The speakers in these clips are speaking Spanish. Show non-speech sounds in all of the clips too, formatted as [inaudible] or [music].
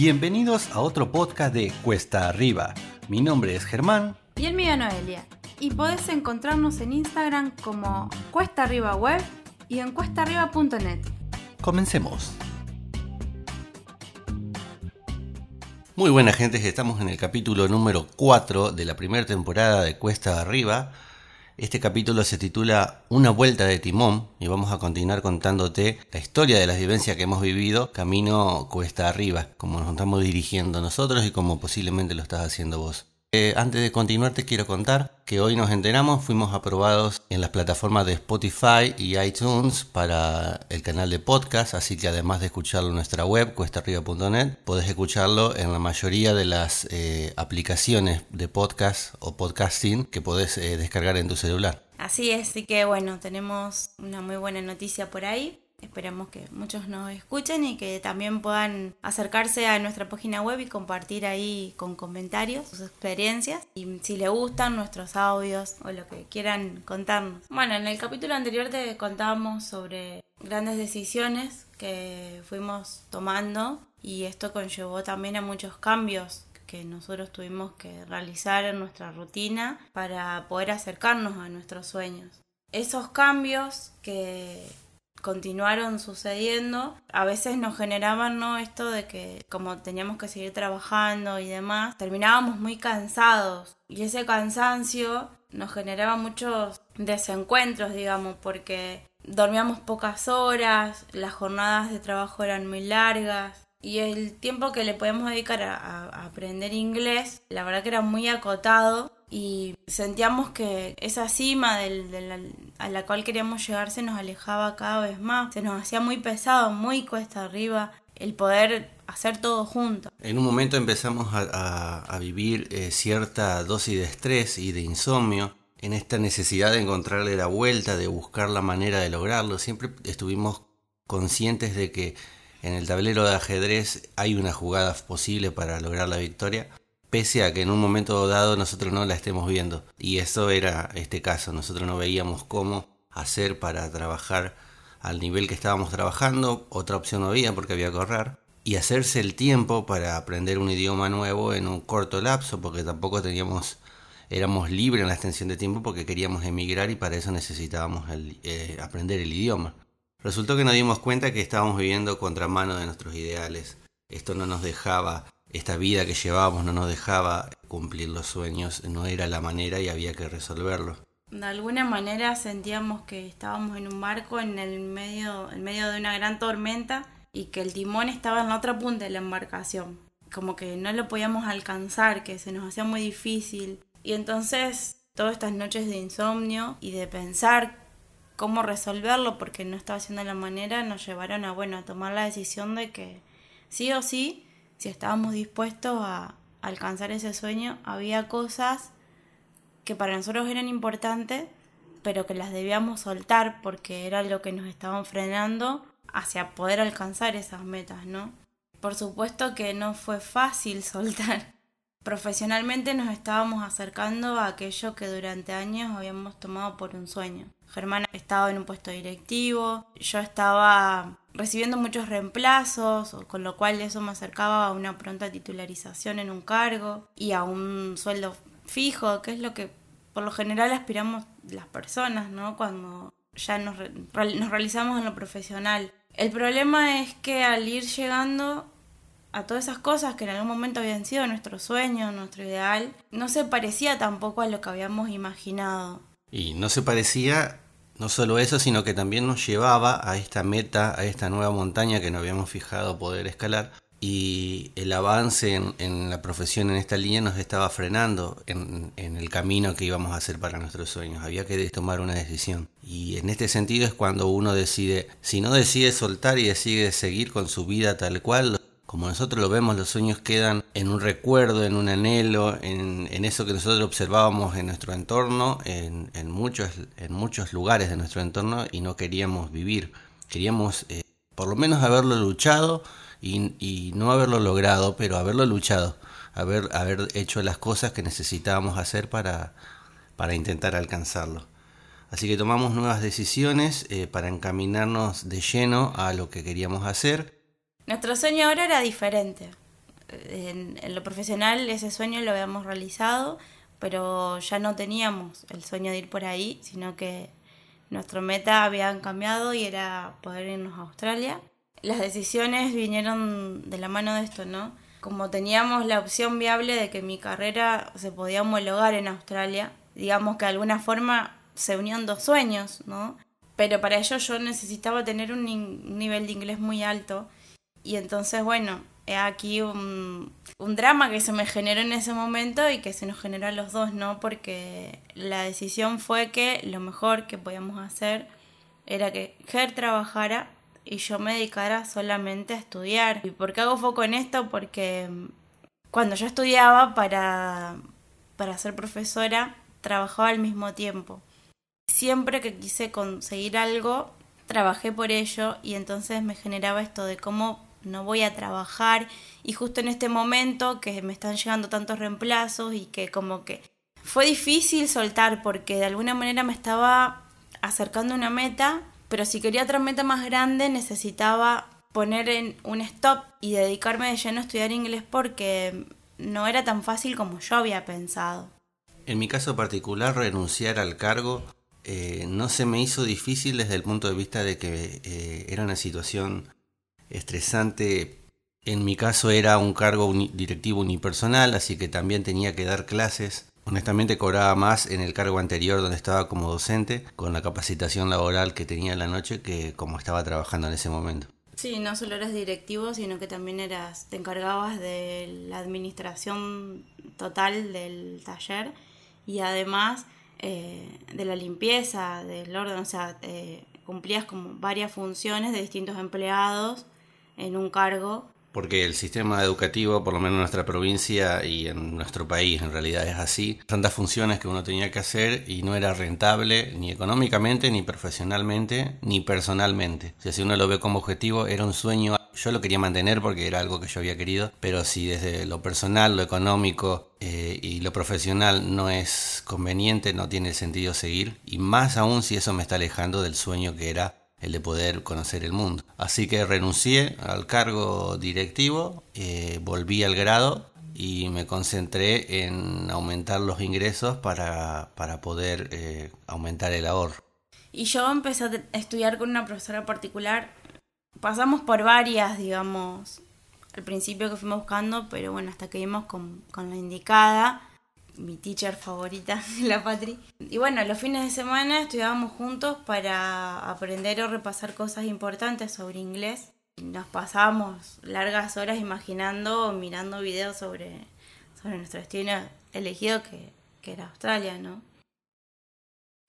Bienvenidos a otro podcast de Cuesta Arriba. Mi nombre es Germán. Y el mío Noelia. Y podés encontrarnos en Instagram como Cuesta Arriba Web y en cuestaarriba.net. Comencemos. Muy buena gente, estamos en el capítulo número 4 de la primera temporada de Cuesta Arriba. Este capítulo se titula Una vuelta de timón y vamos a continuar contándote la historia de las vivencias que hemos vivido camino cuesta arriba, como nos estamos dirigiendo nosotros y como posiblemente lo estás haciendo vos. Eh, antes de continuar te quiero contar que hoy nos enteramos, fuimos aprobados en las plataformas de Spotify y iTunes para el canal de podcast, así que además de escucharlo en nuestra web, cuestarriba.net, podés escucharlo en la mayoría de las eh, aplicaciones de podcast o podcasting que podés eh, descargar en tu celular. Así es, así que bueno, tenemos una muy buena noticia por ahí. Esperemos que muchos nos escuchen y que también puedan acercarse a nuestra página web y compartir ahí con comentarios sus experiencias y si les gustan nuestros audios o lo que quieran contarnos. Bueno, en el capítulo anterior te contábamos sobre grandes decisiones que fuimos tomando y esto conllevó también a muchos cambios que nosotros tuvimos que realizar en nuestra rutina para poder acercarnos a nuestros sueños. Esos cambios que continuaron sucediendo, a veces nos generaban ¿no? esto de que como teníamos que seguir trabajando y demás, terminábamos muy cansados y ese cansancio nos generaba muchos desencuentros, digamos, porque dormíamos pocas horas, las jornadas de trabajo eran muy largas, y el tiempo que le podíamos dedicar a, aprender inglés, la verdad que era muy acotado y sentíamos que esa cima del, a la cual queríamos llegar se nos alejaba cada vez más, se nos hacía muy pesado, muy cuesta arriba el poder hacer todo junto. En un momento empezamos a, vivir eh, cierta dosis de estrés y de insomnio, en esta necesidad de encontrarle la vuelta, de buscar la manera de lograrlo, siempre estuvimos conscientes de que en el tablero de ajedrez hay una jugada posible para lograr la victoria, pese a que en un momento dado nosotros no la estemos viendo. Y eso era este caso, nosotros no veíamos cómo hacer para trabajar al nivel que estábamos trabajando, otra opción no había porque había que ahorrar, y hacerse el tiempo para aprender un idioma nuevo en un corto lapso, porque tampoco teníamos, éramos libres en la extensión de tiempo porque queríamos emigrar y para eso necesitábamos eh, aprender el idioma. Resultó que nos dimos cuenta que estábamos viviendo contramano de nuestros ideales. Esto no nos dejaba, esta vida que llevábamos no nos dejaba cumplir los sueños, no era la manera y había que resolverlo. De alguna manera sentíamos que estábamos en un barco en el medio, en medio de una gran tormenta y que el timón estaba en la otra punta de la embarcación. Como que no lo podíamos alcanzar, que se nos hacía muy difícil. Y entonces todas estas noches de insomnio y de pensar cómo resolverlo porque no estaba haciendo la manera, nos llevaron a, bueno, a tomar la decisión de que sí o sí, si estábamos dispuestos a alcanzar ese sueño, había cosas que para nosotros eran importantes, pero que las debíamos soltar porque era lo que nos estaban frenando hacia poder alcanzar esas metas, ¿no? Por supuesto que no fue fácil [laughs] soltar. Profesionalmente nos estábamos acercando a aquello que durante años habíamos tomado por un sueño. Germán estaba en un puesto directivo, yo estaba recibiendo muchos reemplazos, con lo cual eso me acercaba a una pronta titularización en un cargo y a un sueldo fijo, que es lo que por lo general aspiramos las personas, ¿no? Cuando ya nos, nos realizamos en lo profesional. El problema es que al ir llegando a todas esas cosas que en algún momento habían sido nuestro sueño, nuestro ideal, no se parecía tampoco a lo que habíamos imaginado. Y no se parecía no solo eso, sino que también nos llevaba a esta meta, a esta nueva montaña que nos habíamos fijado poder escalar. Y el avance en, la profesión en esta línea nos estaba frenando en, en, el camino que íbamos a hacer para nuestros sueños. Había que tomar una decisión. Y en este sentido es cuando uno decide, si no decide soltar y decide seguir con su vida tal cual, como nosotros lo vemos, los sueños quedan en un recuerdo, en un anhelo, en, eso que nosotros observábamos en nuestro entorno, en, muchos, en muchos lugares de nuestro entorno y no queríamos vivir. Queríamos eh, por lo menos haberlo luchado y, no haberlo logrado, pero haberlo luchado, haber, haber hecho las cosas que necesitábamos hacer para, para intentar alcanzarlo. Así que tomamos nuevas decisiones eh, para encaminarnos de lleno a lo que queríamos hacer nuestro sueño ahora era diferente. en, lo profesional ese sueño lo habíamos realizado, pero ya no teníamos el sueño de ir por ahí, sino que nuestra meta había cambiado y era poder irnos a Australia. Las decisiones vinieron de la mano de esto, ¿no? Como teníamos la opción viable de que mi carrera se podía homologar en Australia, digamos que de alguna forma se unían dos sueños, ¿no? Pero para ello yo necesitaba tener un nivel de inglés muy alto y entonces, bueno, aquí un, un, drama que se me generó en ese momento y que se nos generó a los dos, ¿no? Porque la decisión fue que lo mejor que podíamos hacer era que Ger trabajara y yo me dedicara solamente a estudiar. ¿Y por qué hago foco en esto? Porque cuando yo estudiaba para, para ser profesora, trabajaba al mismo tiempo. Siempre que quise conseguir algo, trabajé por ello y entonces me generaba esto de cómo no voy a trabajar y justo en este momento que me están llegando tantos reemplazos y que como que fue difícil soltar porque de alguna manera me estaba acercando a una meta, pero si quería otra meta más grande necesitaba poner en un stop y dedicarme de lleno a estudiar inglés porque no era tan fácil como yo había pensado. En mi caso particular, renunciar al cargo eh, no se me hizo difícil desde el punto de vista de que eh, era una situación estresante. En mi caso era un cargo directivo unipersonal, así que también tenía que dar clases. Honestamente cobraba más en el cargo anterior donde estaba como docente, con la capacitación laboral que tenía en la noche, que como estaba trabajando en ese momento. Sí, no solo eras directivo, sino que también eras, te encargabas de la administración total del taller y además eh, de la limpieza, del orden, o sea, eh, cumplías como varias funciones de distintos empleados en un cargo. Porque el sistema educativo, por lo menos en nuestra provincia y en nuestro país, en realidad es así. Tantas funciones que uno tenía que hacer y no era rentable ni económicamente, ni profesionalmente, ni personalmente. O sea, si uno lo ve como objetivo, era un sueño. Yo lo quería mantener porque era algo que yo había querido, pero si desde lo personal, lo económico eh, y lo profesional no es conveniente, no tiene sentido seguir. Y más aún si eso me está alejando del sueño que era el de poder conocer el mundo. Así que renuncié al cargo directivo, eh, volví al grado y me concentré en aumentar los ingresos para, para poder eh, aumentar el ahorro. Y yo empecé a estudiar con una profesora particular. Pasamos por varias, digamos, al principio que fuimos buscando, pero bueno, hasta que vimos con, con la indicada mi teacher favorita, [laughs] la Patri. Y bueno, los fines de semana estudiábamos juntos para aprender o repasar cosas importantes sobre inglés. Nos pasábamos largas horas imaginando o mirando videos sobre, sobre nuestro destino elegido, que, que era Australia, ¿no?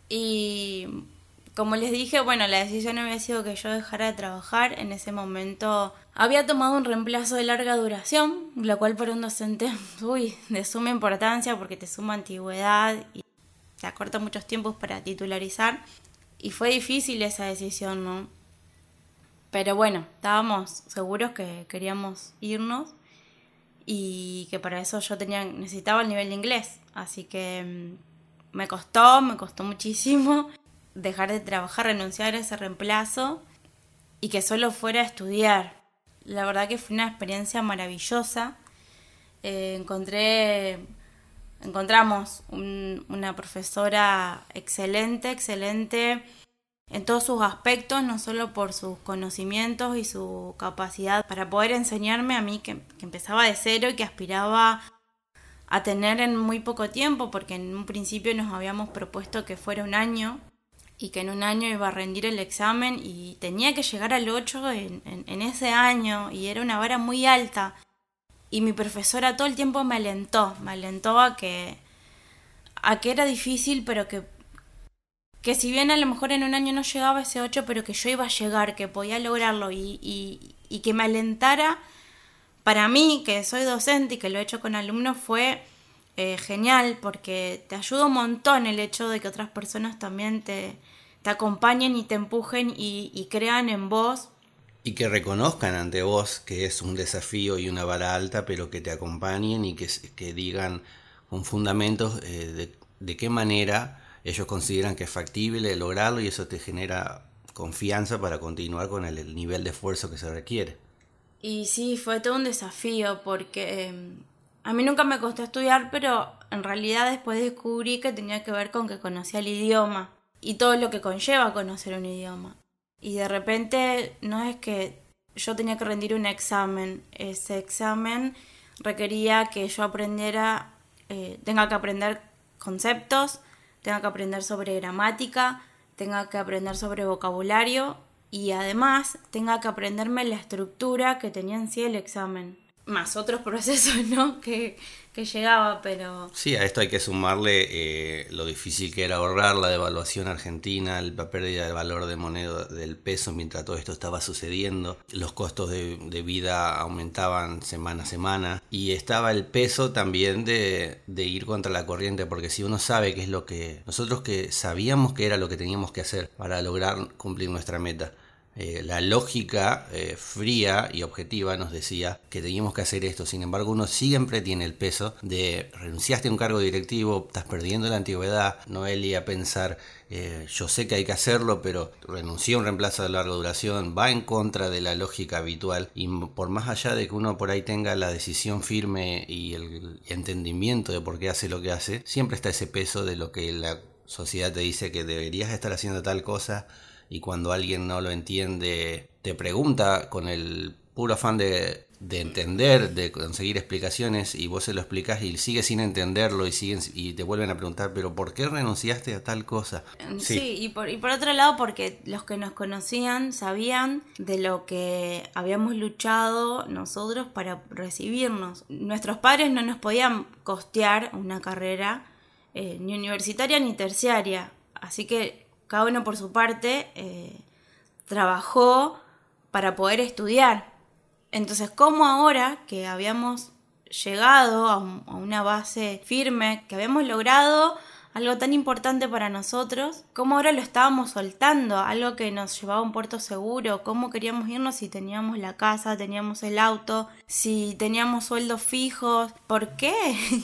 Y como les dije, bueno, la decisión había sido que yo dejara de trabajar. En ese momento había tomado un reemplazo de larga duración, lo cual para un docente, [laughs] uy, de suma importancia porque te suma antigüedad y te acorta muchos tiempos para titularizar. Y fue difícil esa decisión, ¿no? Pero bueno, estábamos seguros que queríamos irnos y que para eso yo tenía, necesitaba el nivel de inglés. Así que mm, me costó, me costó muchísimo dejar de trabajar, renunciar a ese reemplazo y que solo fuera a estudiar. La verdad que fue una experiencia maravillosa. Eh, encontré, encontramos una profesora excelente, excelente en todos sus aspectos, no solo por sus conocimientos y su capacidad para poder enseñarme a mí que empezaba de cero y que aspiraba a tener en muy poco tiempo, porque en un principio nos habíamos propuesto que fuera un año y que en un año iba a rendir el examen y tenía que llegar al 8 en, en, ese año y era una vara muy alta. Y mi profesora todo el tiempo me alentó, me alentó a que, a que era difícil, pero que, que si bien a lo mejor en un año no llegaba ese 8, pero que yo iba a llegar, que podía lograrlo y, y, y que me alentara, para mí, que soy docente y que lo he hecho con alumnos, fue eh, genial porque te ayuda un montón el hecho de que otras personas también te, te acompañen y te empujen y, crean en vos. Y que reconozcan ante vos que es un desafío y una vara alta, pero que te acompañen y que, que digan con fundamentos eh, de, de qué manera ellos consideran que es factible lograrlo y eso te genera confianza para continuar con el nivel de esfuerzo que se requiere. Y sí, fue todo un desafío porque em, a mí nunca me costó estudiar, pero en realidad después descubrí que tenía que ver con que conocía el idioma y todo lo que conlleva conocer un idioma. Y de repente no es que yo tenía que rendir un examen, ese examen requería que yo aprendiera, eh, tenga que aprender conceptos, tenga que aprender sobre gramática, tenga que aprender sobre vocabulario y además tenga que aprenderme la estructura que tenía en sí el examen. Más otros [laughs] procesos, ¿no? Que, que llegaba, pero... Sí, a esto hay que sumarle eh, lo difícil que era ahorrar la devaluación argentina, la pérdida de valor de moneda del peso mientras todo esto estaba sucediendo, los costos de, de vida aumentaban semana a semana y estaba el peso también de, de ir contra la corriente, porque si uno sabe qué es lo que... Nosotros que sabíamos que era lo que teníamos que hacer para lograr cumplir nuestra meta, eh, la lógica eh, fría y objetiva nos decía que teníamos que hacer esto. Sin embargo, uno siempre tiene el peso de renunciaste a un cargo directivo, estás perdiendo la antigüedad. Noelia pensar, eh, yo sé que hay que hacerlo, pero renuncié a un reemplazo de larga duración, va en contra de la lógica habitual. Y por más allá de que uno por ahí tenga la decisión firme y el entendimiento de por qué hace lo que hace, siempre está ese peso de lo que la sociedad te dice que deberías estar haciendo tal cosa y cuando alguien no lo entiende te pregunta con el puro afán de, entender, de conseguir explicaciones y vos se lo explicas y sigue sin entenderlo y siguen y te vuelven a preguntar, pero ¿por qué renunciaste a tal cosa? Sí, y, por, y por otro lado porque los que nos conocían sabían de lo que habíamos luchado nosotros para recibirnos. Nuestros padres no nos podían costear una carrera eh, ni universitaria ni terciaria, así que cada uno por su parte eh, trabajó para poder estudiar. Entonces, ¿cómo ahora que habíamos llegado a, una base firme, que habíamos logrado algo tan importante para nosotros, cómo ahora lo estábamos soltando, algo que nos llevaba a un puerto seguro, cómo queríamos irnos si teníamos la casa, teníamos el auto, si teníamos sueldos fijos, ¿por qué?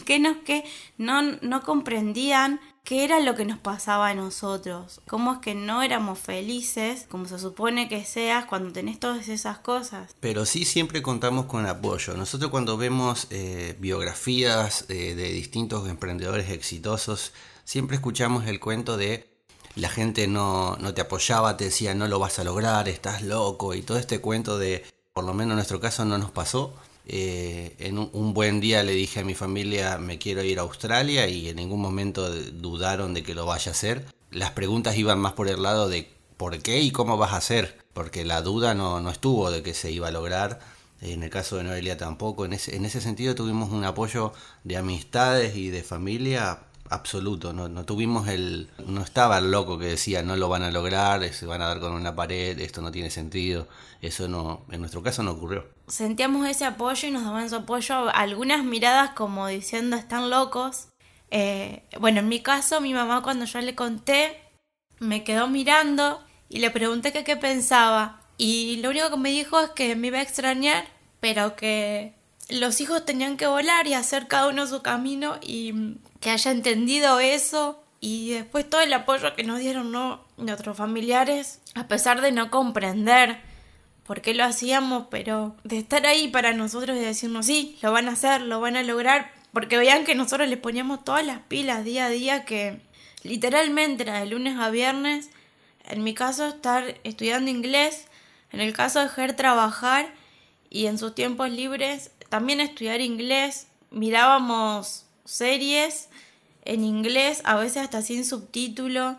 [laughs] ¿Qué nos que no, no comprendían qué era lo que nos pasaba a nosotros, cómo es que no éramos felices, como se supone que seas cuando tenés todas esas cosas. Pero sí siempre contamos con apoyo. Nosotros cuando vemos eh, biografías eh, de distintos emprendedores exitosos, siempre escuchamos el cuento de la gente no, no te apoyaba, te decía no lo vas a lograr, estás loco y todo este cuento de, por lo menos en nuestro caso no nos pasó eh, en un, buen día le dije a mi familia me quiero ir a Australia y en ningún momento dudaron de que lo vaya a hacer. Las preguntas iban más por el lado de por qué y cómo vas a hacer, porque la duda no, no estuvo de que se iba a lograr. En el caso de Noelia tampoco. En ese, en ese sentido tuvimos un apoyo de amistades y de familia absoluto, no, no, tuvimos el, no estaba el loco que decía no lo van a lograr, se van a dar con una pared, esto no tiene sentido, eso no, en nuestro caso no ocurrió. Sentíamos ese apoyo y nos daban su apoyo, algunas miradas como diciendo están locos. Eh, bueno, en mi caso, mi mamá cuando yo le conté, me quedó mirando y le pregunté qué pensaba. Y lo único que me dijo es que me iba a extrañar, pero que los hijos tenían que volar y hacer cada uno su camino y que haya entendido eso y después todo el apoyo que nos dieron nuestros familiares, a pesar de no comprender por qué lo hacíamos, pero de estar ahí para nosotros y decirnos sí, lo van a hacer, lo van a lograr, porque vean que nosotros les poníamos todas las pilas día a día que literalmente era de lunes a viernes, en mi caso estar estudiando inglés, en el caso de Ger trabajar y en sus tiempos libres también estudiar inglés, mirábamos series en inglés, a veces hasta sin subtítulo,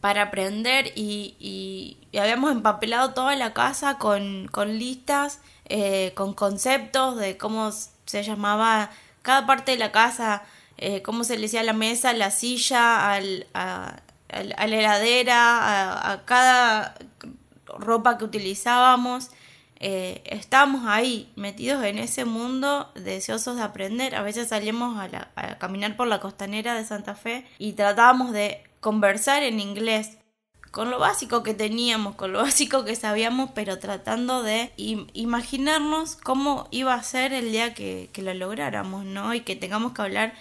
para aprender y, habíamos empapelado toda la casa con, listas, eh, con conceptos de cómo se llamaba cada parte de la casa, eh, cómo se le decía la mesa, la silla, al, a, la heladera, a cada ropa que utilizábamos eh, estamos ahí metidos en ese mundo deseosos de aprender. A veces salimos a, a caminar por la costanera de Santa Fe y tratábamos de conversar en inglés con lo básico que teníamos, con lo [laughs] básico que sabíamos, pero tratando de imaginarnos cómo iba a ser el día que, lo lográramos, ¿no? Y que tengamos que hablar,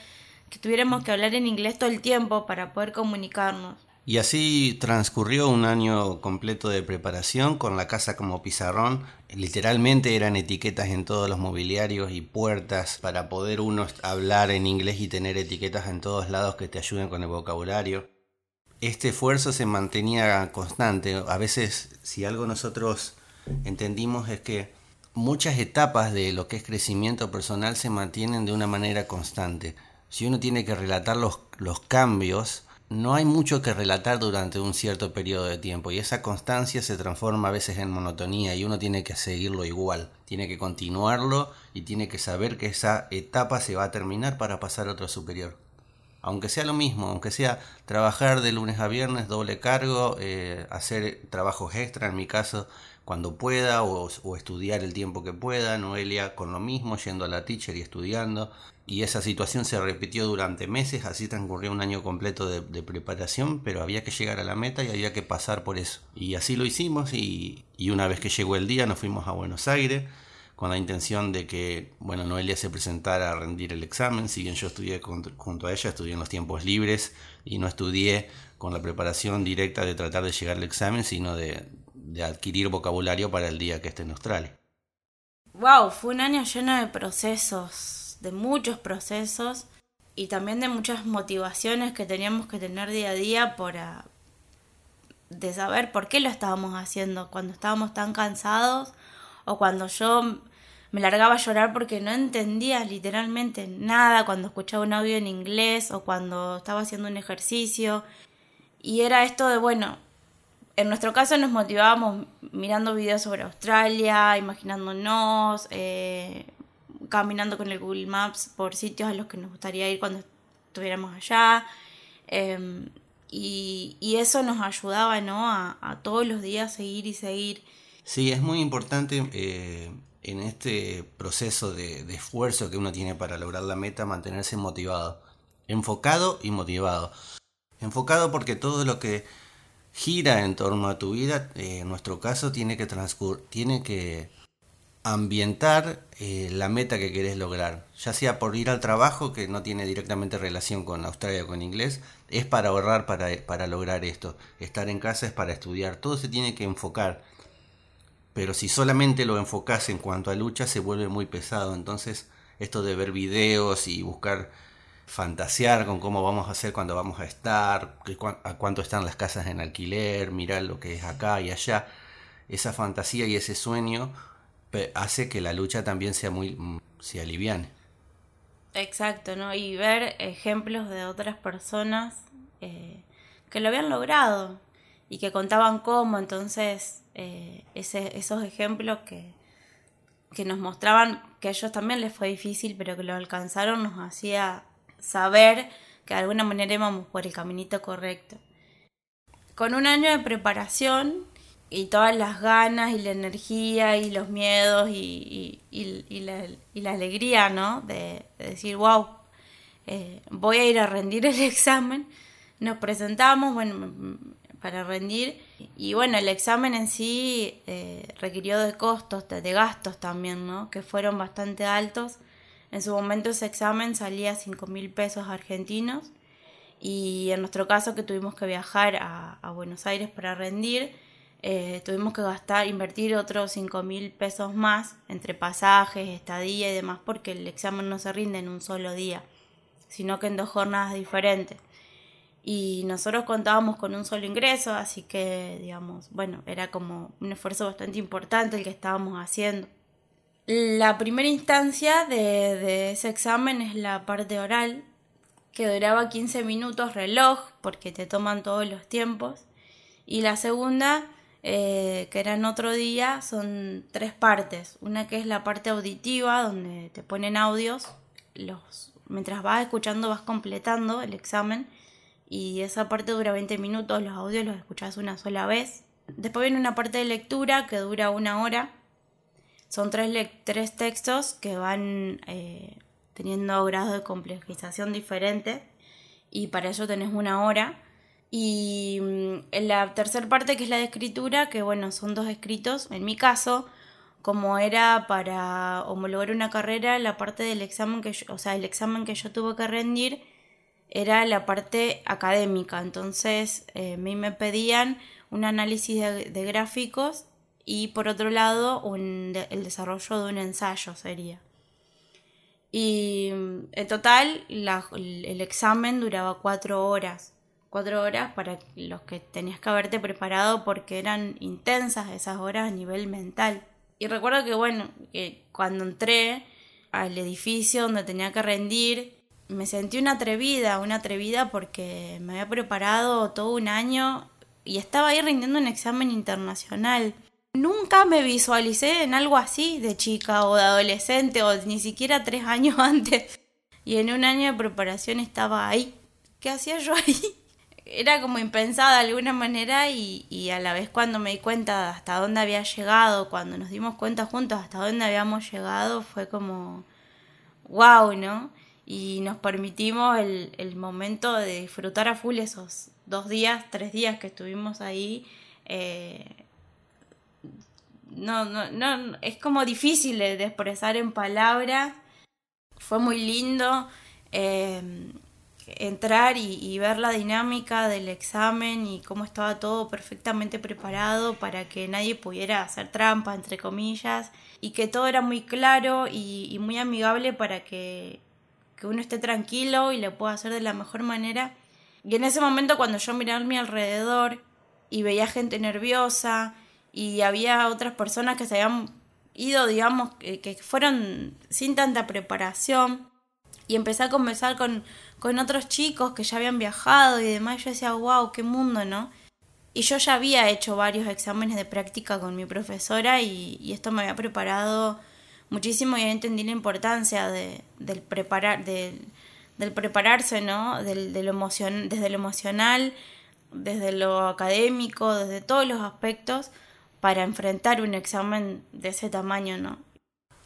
que tuviéramos que hablar en inglés todo el tiempo para poder comunicarnos. Y así transcurrió un año completo de preparación con la casa como pizarrón. Literalmente eran etiquetas en todos los mobiliarios y puertas para poder uno hablar en inglés y tener etiquetas en todos lados que te ayuden con el vocabulario. Este esfuerzo se mantenía constante. A veces, si algo nosotros entendimos es que muchas etapas de lo que es crecimiento personal se mantienen de una manera constante. Si uno tiene que relatar los, los cambios, no hay mucho que relatar durante un cierto periodo de tiempo y esa constancia se transforma a veces en monotonía y uno tiene que seguirlo igual, tiene que continuarlo y tiene que saber que esa etapa se va a terminar para pasar a otro superior. Aunque sea lo mismo, aunque sea trabajar de lunes a viernes, doble cargo, eh, hacer trabajos extra en mi caso cuando pueda o, o estudiar el tiempo que pueda, Noelia con lo mismo, yendo a la teacher y estudiando, y esa situación se repitió durante meses, así transcurrió un año completo de, preparación, pero había que llegar a la meta y había que pasar por eso. Y así lo hicimos y, una vez que llegó el día nos fuimos a Buenos Aires con la intención de que, bueno, Noelia se presentara a rendir el examen, si bien yo estudié junto a ella, estudié en los tiempos libres y no estudié con la preparación directa de tratar de llegar al examen, sino de, adquirir vocabulario para el día que esté en Australia. Wow, fue un año lleno de procesos de muchos procesos y también de muchas motivaciones que teníamos que tener día a día para de saber por qué lo estábamos haciendo cuando estábamos tan cansados o cuando yo me largaba a llorar porque no entendía literalmente nada cuando escuchaba un audio en inglés o cuando estaba haciendo un ejercicio y era esto de bueno en nuestro caso nos motivábamos mirando videos sobre Australia, imaginándonos, eh, caminando con el Google Maps por sitios a los que nos gustaría ir cuando estuviéramos allá. Em, y, eso nos ayudaba, ¿no? A, todos los días seguir y seguir. Sí, es muy importante eh, en este proceso de, esfuerzo que uno tiene para lograr la meta mantenerse motivado, enfocado y motivado. Enfocado porque todo lo que gira en torno a tu vida, eh, en nuestro caso, tiene que tiene que ambientar eh, la meta que querés lograr, ya sea por ir al trabajo, que no tiene directamente relación con Australia o con inglés, es para ahorrar para, para lograr esto, estar en casa es para estudiar, todo se tiene que enfocar, pero si solamente lo enfocas en cuanto a lucha se vuelve muy pesado, entonces esto de ver videos y buscar fantasear con cómo vamos a hacer cuando vamos a estar, a cuánto están las casas en alquiler, mirar lo que es acá y allá, esa fantasía y ese sueño hace que la lucha también sea muy mm, se aliviane. Exacto, ¿no? Y ver ejemplos de otras personas eh, que lo habían logrado y que contaban cómo, entonces eh, esos ejemplos que, que nos mostraban que a ellos también les fue difícil, pero que lo alcanzaron, nos hacía saber que de alguna manera íbamos por el caminito correcto. Con un año de preparación y todas las ganas y la energía y los miedos y, y la, alegría, ¿no? De, decir, wow, eh, voy a ir a rendir el [laughs] examen. Nos presentamos, bueno, para rendir. Y bueno, el examen en sí eh, requirió de costos, de, gastos también, ¿no? Que fueron bastante altos. En su momento ese examen salía 5 mil pesos argentinos. Y en nuestro caso que tuvimos que viajar a, a Buenos Aires para rendir, eh, tuvimos que gastar, invertir otros 5 mil pesos más entre pasajes, estadía y demás, porque el examen no se rinde en un solo día, sino que en dos jornadas diferentes. Y nosotros contábamos con un solo ingreso, así que, digamos, bueno, era como un esfuerzo bastante importante el que estábamos haciendo. La primera instancia de, de ese examen es la parte oral, que duraba 15 minutos reloj, porque te toman todos los tiempos. Y la segunda eh, que era en otro día, son tres partes. Una que es la parte auditiva, donde te ponen audios, los, mientras vas escuchando vas completando el examen y esa parte dura 20 minutos, los audios los escuchas una sola vez. Después viene una parte de lectura que dura una hora. Son tres, tres textos que van eh, teniendo grados de complejización diferentes y para ello tenés una hora. Y mm, en la tercera parte, que es la de escritura, que bueno, son dos escritos. En mi caso, como era para homologar una carrera, la parte del examen que o sea, el examen que yo tuve que rendir era la parte académica. Entonces, eh, a mí me pedían un análisis de, gráficos y por otro lado el desarrollo de un ensayo sería. Y en total el examen duraba cuatro horas. Cuatro horas para los que tenías que haberte preparado porque eran intensas esas horas a nivel mental. Y recuerdo que bueno, que cuando entré al edificio donde tenía que rendir, me sentí una atrevida, una atrevida porque me había preparado todo un año y estaba ahí rindiendo un examen internacional. Nunca me visualicé en algo así de chica o de adolescente o ni siquiera tres [laughs] años antes. Y en un año de preparación estaba ahí. ¿Qué hacía yo ahí? [laughs] Era como impensada de alguna manera y, y a la vez cuando me di cuenta hasta dónde había llegado, cuando nos dimos cuenta juntos hasta dónde habíamos llegado, fue como, wow, ¿no? Y nos permitimos el, el momento de disfrutar a full esos dos días, tres días que estuvimos ahí. Eh, no, no, no, es como difícil de expresar en palabras. Fue muy lindo eh, entrar y, ver la dinámica del examen y cómo estaba todo perfectamente preparado para que nadie pudiera hacer trampa, entre comillas, y que todo era muy claro y, muy amigable para que, que uno esté tranquilo y lo pueda hacer de la mejor manera. Y en ese momento cuando yo miraba a mi alrededor y veía gente nerviosa, y había otras personas que se habían ido, digamos, que, fueron sin tanta preparación y empecé a conversar con, con otros chicos que ya habían viajado y demás, yo decía, wow, qué mundo, ¿no? Y yo ya había hecho varios exámenes de práctica con mi profesora y, esto me había preparado muchísimo y entendí la importancia de, del, preparar, del prepararse, ¿no? Del, del emocion, desde lo emocional, desde lo académico, desde todos los aspectos para enfrentar un examen de ese tamaño, ¿no?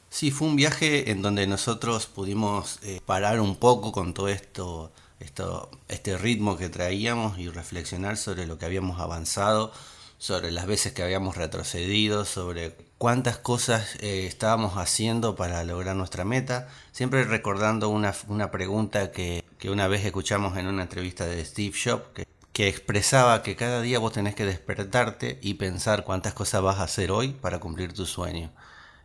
Sí, fue un viaje en donde nosotros pudimos eh, parar un poco con todo esto, esto, este ritmo que traíamos y reflexionar sobre lo que habíamos avanzado, sobre las veces que habíamos retrocedido, sobre cuántas cosas eh, estábamos haciendo para lograr nuestra meta, siempre recordando una, una pregunta que, que, una vez escuchamos en una entrevista de Steve Jobs, que que expresaba que cada día vos tenés que despertarte y pensar cuántas cosas vas a hacer hoy para cumplir tu sueño.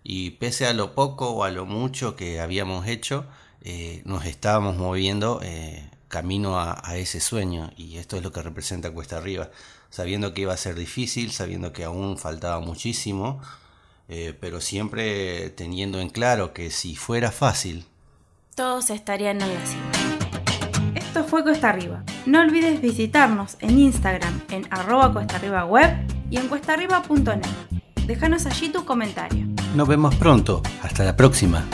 Y pese a lo poco o a lo mucho que habíamos hecho, eh, nos estábamos moviendo eh, camino a, ese sueño. Y esto es lo que representa Cuesta Arriba. Sabiendo que iba a ser difícil, sabiendo que aún faltaba muchísimo, eh, pero siempre teniendo en claro que si fuera fácil, todos estarían en la cima fue Cuesta Arriba. No olvides visitarnos en Instagram en arroba cuesta arriba web y en cuestaarriba.net. Déjanos allí tu comentario. Nos vemos pronto. Hasta la próxima.